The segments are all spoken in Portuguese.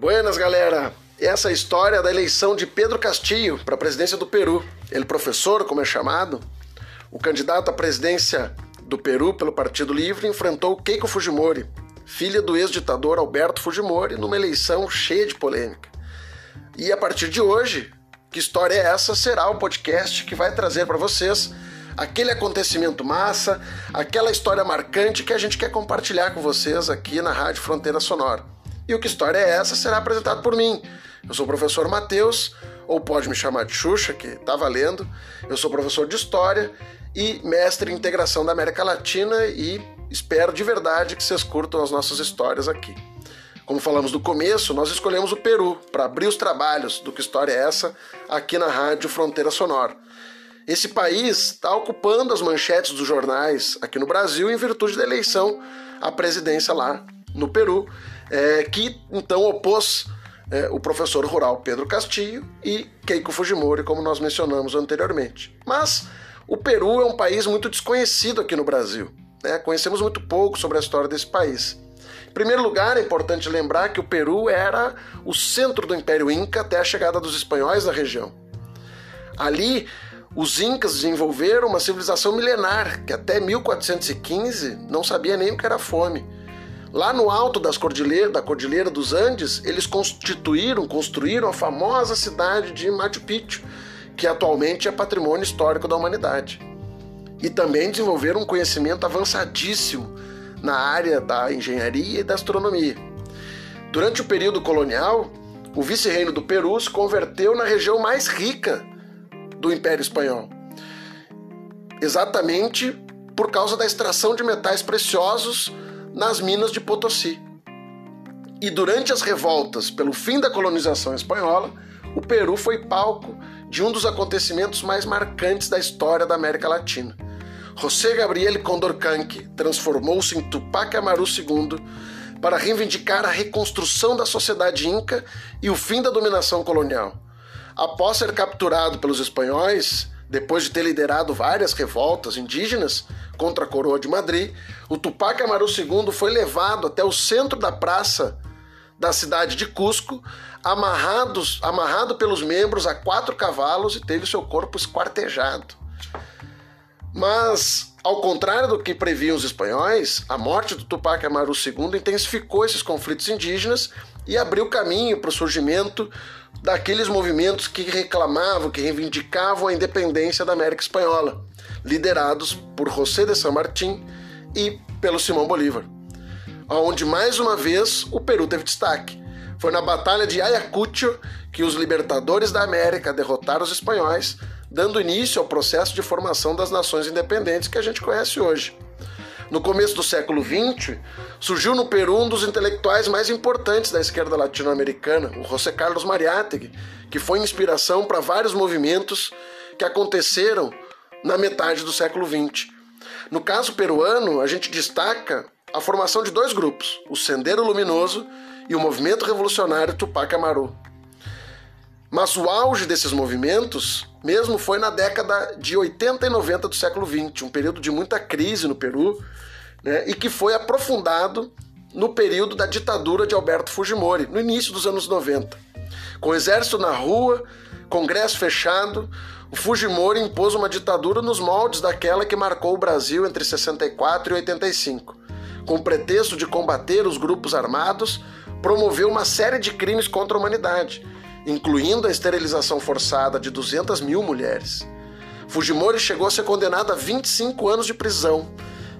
Buenas, galera! Essa é a história da eleição de Pedro Castillo para a presidência do Peru. Ele professor, como é chamado, o candidato à presidência do Peru pelo Partido Livre enfrentou Keiko Fujimori, filha do ex-ditador Alberto Fujimori, numa eleição cheia de polêmica. E a partir de hoje, que história é essa? Será o podcast que vai trazer para vocês aquele acontecimento massa, aquela história marcante que a gente quer compartilhar com vocês aqui na Rádio Fronteira Sonora. E o que história é essa será apresentado por mim. Eu sou o professor Matheus, ou pode me chamar de Xuxa, que tá valendo. Eu sou professor de História e mestre em integração da América Latina e espero de verdade que vocês curtam as nossas histórias aqui. Como falamos no começo, nós escolhemos o Peru para abrir os trabalhos do Que História é Essa aqui na Rádio Fronteira Sonora. Esse país está ocupando as manchetes dos jornais aqui no Brasil em virtude da eleição à presidência lá no Peru, é, que então opôs é, o professor rural Pedro Castillo e Keiko Fujimori, como nós mencionamos anteriormente. Mas o Peru é um país muito desconhecido aqui no Brasil. Né? Conhecemos muito pouco sobre a história desse país. Em primeiro lugar, é importante lembrar que o Peru era o centro do Império Inca até a chegada dos espanhóis na região. Ali, os Incas desenvolveram uma civilização milenar que até 1415 não sabia nem o que era fome Lá no alto das da Cordilheira dos Andes, eles constituíram, construíram a famosa cidade de Machu Picchu, que atualmente é patrimônio histórico da humanidade. E também desenvolveram um conhecimento avançadíssimo na área da engenharia e da astronomia. Durante o período colonial, o vice-reino do Peru se converteu na região mais rica do Império Espanhol. Exatamente por causa da extração de metais preciosos nas minas de Potosí. E durante as revoltas pelo fim da colonização espanhola, o Peru foi palco de um dos acontecimentos mais marcantes da história da América Latina. José Gabriel Condorcanqui transformou-se em Tupac Amaru II para reivindicar a reconstrução da sociedade inca e o fim da dominação colonial. Após ser capturado pelos espanhóis, depois de ter liderado várias revoltas indígenas contra a coroa de Madrid, o Tupac Amaru II foi levado até o centro da praça da cidade de Cusco, amarrados, amarrado pelos membros a quatro cavalos e teve seu corpo esquartejado. Mas, ao contrário do que previam os espanhóis, a morte do Tupac Amaru II intensificou esses conflitos indígenas e abriu caminho para o surgimento daqueles movimentos que reclamavam, que reivindicavam a independência da América Espanhola, liderados por José de San Martín e pelo Simão Bolívar. Onde mais uma vez o Peru teve destaque. Foi na Batalha de Ayacucho que os libertadores da América derrotaram os espanhóis, dando início ao processo de formação das nações independentes que a gente conhece hoje. No começo do século XX, surgiu no Peru um dos intelectuais mais importantes da esquerda latino-americana, o José Carlos Mariátegui, que foi inspiração para vários movimentos que aconteceram na metade do século XX. No caso peruano, a gente destaca a formação de dois grupos, o Sendero Luminoso e o Movimento Revolucionário Tupac Amaru. Mas o auge desses movimentos mesmo foi na década de 80 e 90 do século XX, um período de muita crise no Peru, né, e que foi aprofundado no período da ditadura de Alberto Fujimori, no início dos anos 90. Com o exército na rua, congresso fechado, o Fujimori impôs uma ditadura nos moldes daquela que marcou o Brasil entre 64 e 85. Com o pretexto de combater os grupos armados, promoveu uma série de crimes contra a humanidade, incluindo a esterilização forçada de 200 mil mulheres. Fujimori chegou a ser condenado a 25 anos de prisão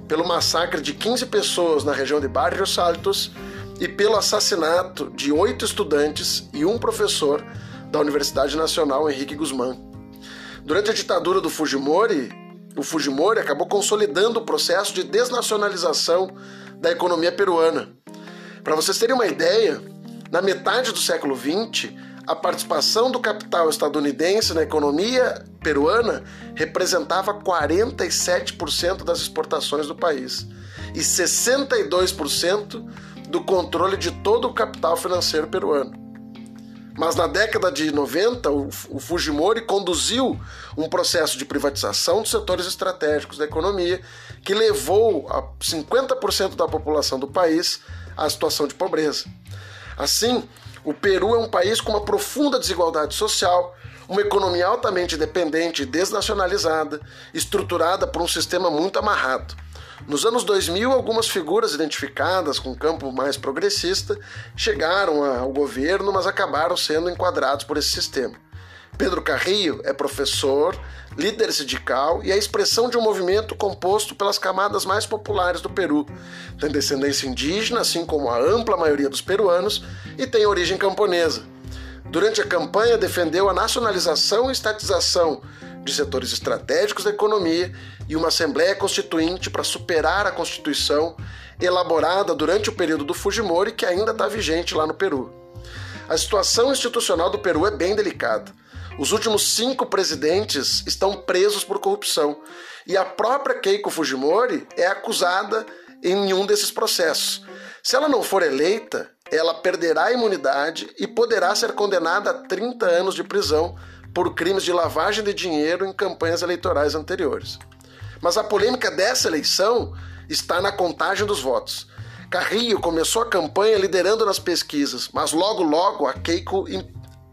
pelo massacre de 15 pessoas na região de Barrios Altos e pelo assassinato de oito estudantes e um professor da Universidade Nacional Henrique Guzmán. Durante a ditadura do Fujimori, o Fujimori acabou consolidando o processo de desnacionalização da economia peruana. Para vocês terem uma ideia, na metade do século XX, a participação do capital estadunidense na economia peruana representava 47% das exportações do país e 62% do controle de todo o capital financeiro peruano. Mas na década de 90, o, Fujimori conduziu um processo de privatização dos setores estratégicos da economia que levou a 50% da população do país à situação de pobreza. Assim, O Peru é um país com uma profunda desigualdade social, uma economia altamente dependente e desnacionalizada, estruturada por um sistema muito amarrado. Nos anos 2000, algumas figuras identificadas com o campo mais progressista chegaram ao governo, mas acabaram sendo enquadrados por esse sistema. Pedro Carrillo é professor, líder sindical e a expressão de um movimento composto pelas camadas mais populares do Peru. Tem descendência indígena, assim como a ampla maioria dos peruanos, e tem origem camponesa. Durante a campanha, defendeu a nacionalização e estatização de setores estratégicos da economia e uma Assembleia Constituinte para superar a Constituição elaborada durante o período do Fujimori, que ainda está vigente lá no Peru. A situação institucional do Peru é bem delicada. Os últimos cinco presidentes estão presos por corrupção e a própria Keiko Fujimori é acusada em nenhum desses processos. Se ela não for eleita, ela perderá a imunidade e poderá ser condenada a 30 anos de prisão por crimes de lavagem de dinheiro em campanhas eleitorais anteriores. Mas a polêmica dessa eleição está na contagem dos votos. Carrillo começou a campanha liderando nas pesquisas, mas logo logo a Keiko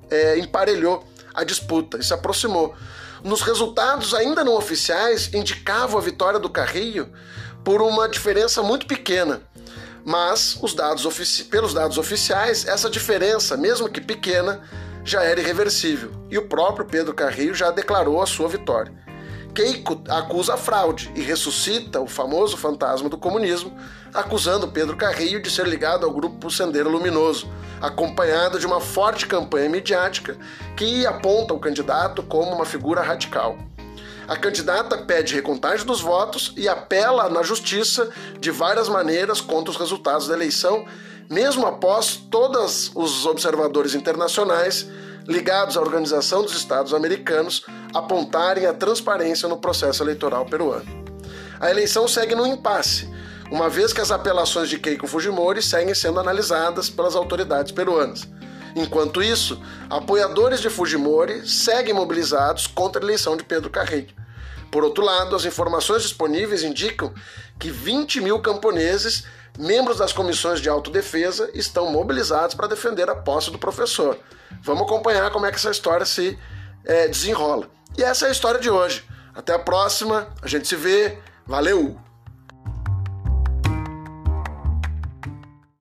é, emparelhou a disputa e se aproximou. Nos resultados ainda não oficiais, indicavam a vitória do Carrillo por uma diferença muito pequena. Mas os dados pelos dados oficiais, essa diferença, mesmo que pequena, já era irreversível. E o próprio Pedro Carrillo já declarou a sua vitória. Keiko acusa fraude e ressuscita o famoso fantasma do comunismo, acusando Pedro Carrillo de ser ligado ao grupo Sendeiro Luminoso, acompanhado de uma forte campanha midiática que aponta o candidato como uma figura radical. A candidata pede recontagem dos votos e apela na justiça de várias maneiras contra os resultados da eleição, mesmo após todos os observadores internacionais ligados à Organização dos Estados Americanos apontarem a transparência no processo eleitoral peruano. A eleição segue no impasse, uma vez que as apelações de Keiko Fujimori seguem sendo analisadas pelas autoridades peruanas. Enquanto isso, apoiadores de Fujimori seguem mobilizados contra a eleição de Pedro Carreiro. Por outro lado, as informações disponíveis indicam que 20 mil camponeses, membros das comissões de autodefesa, estão mobilizados para defender a posse do professor. Vamos acompanhar como é que essa história se é, desenrola. E essa é a história de hoje. Até a próxima, a gente se vê. Valeu!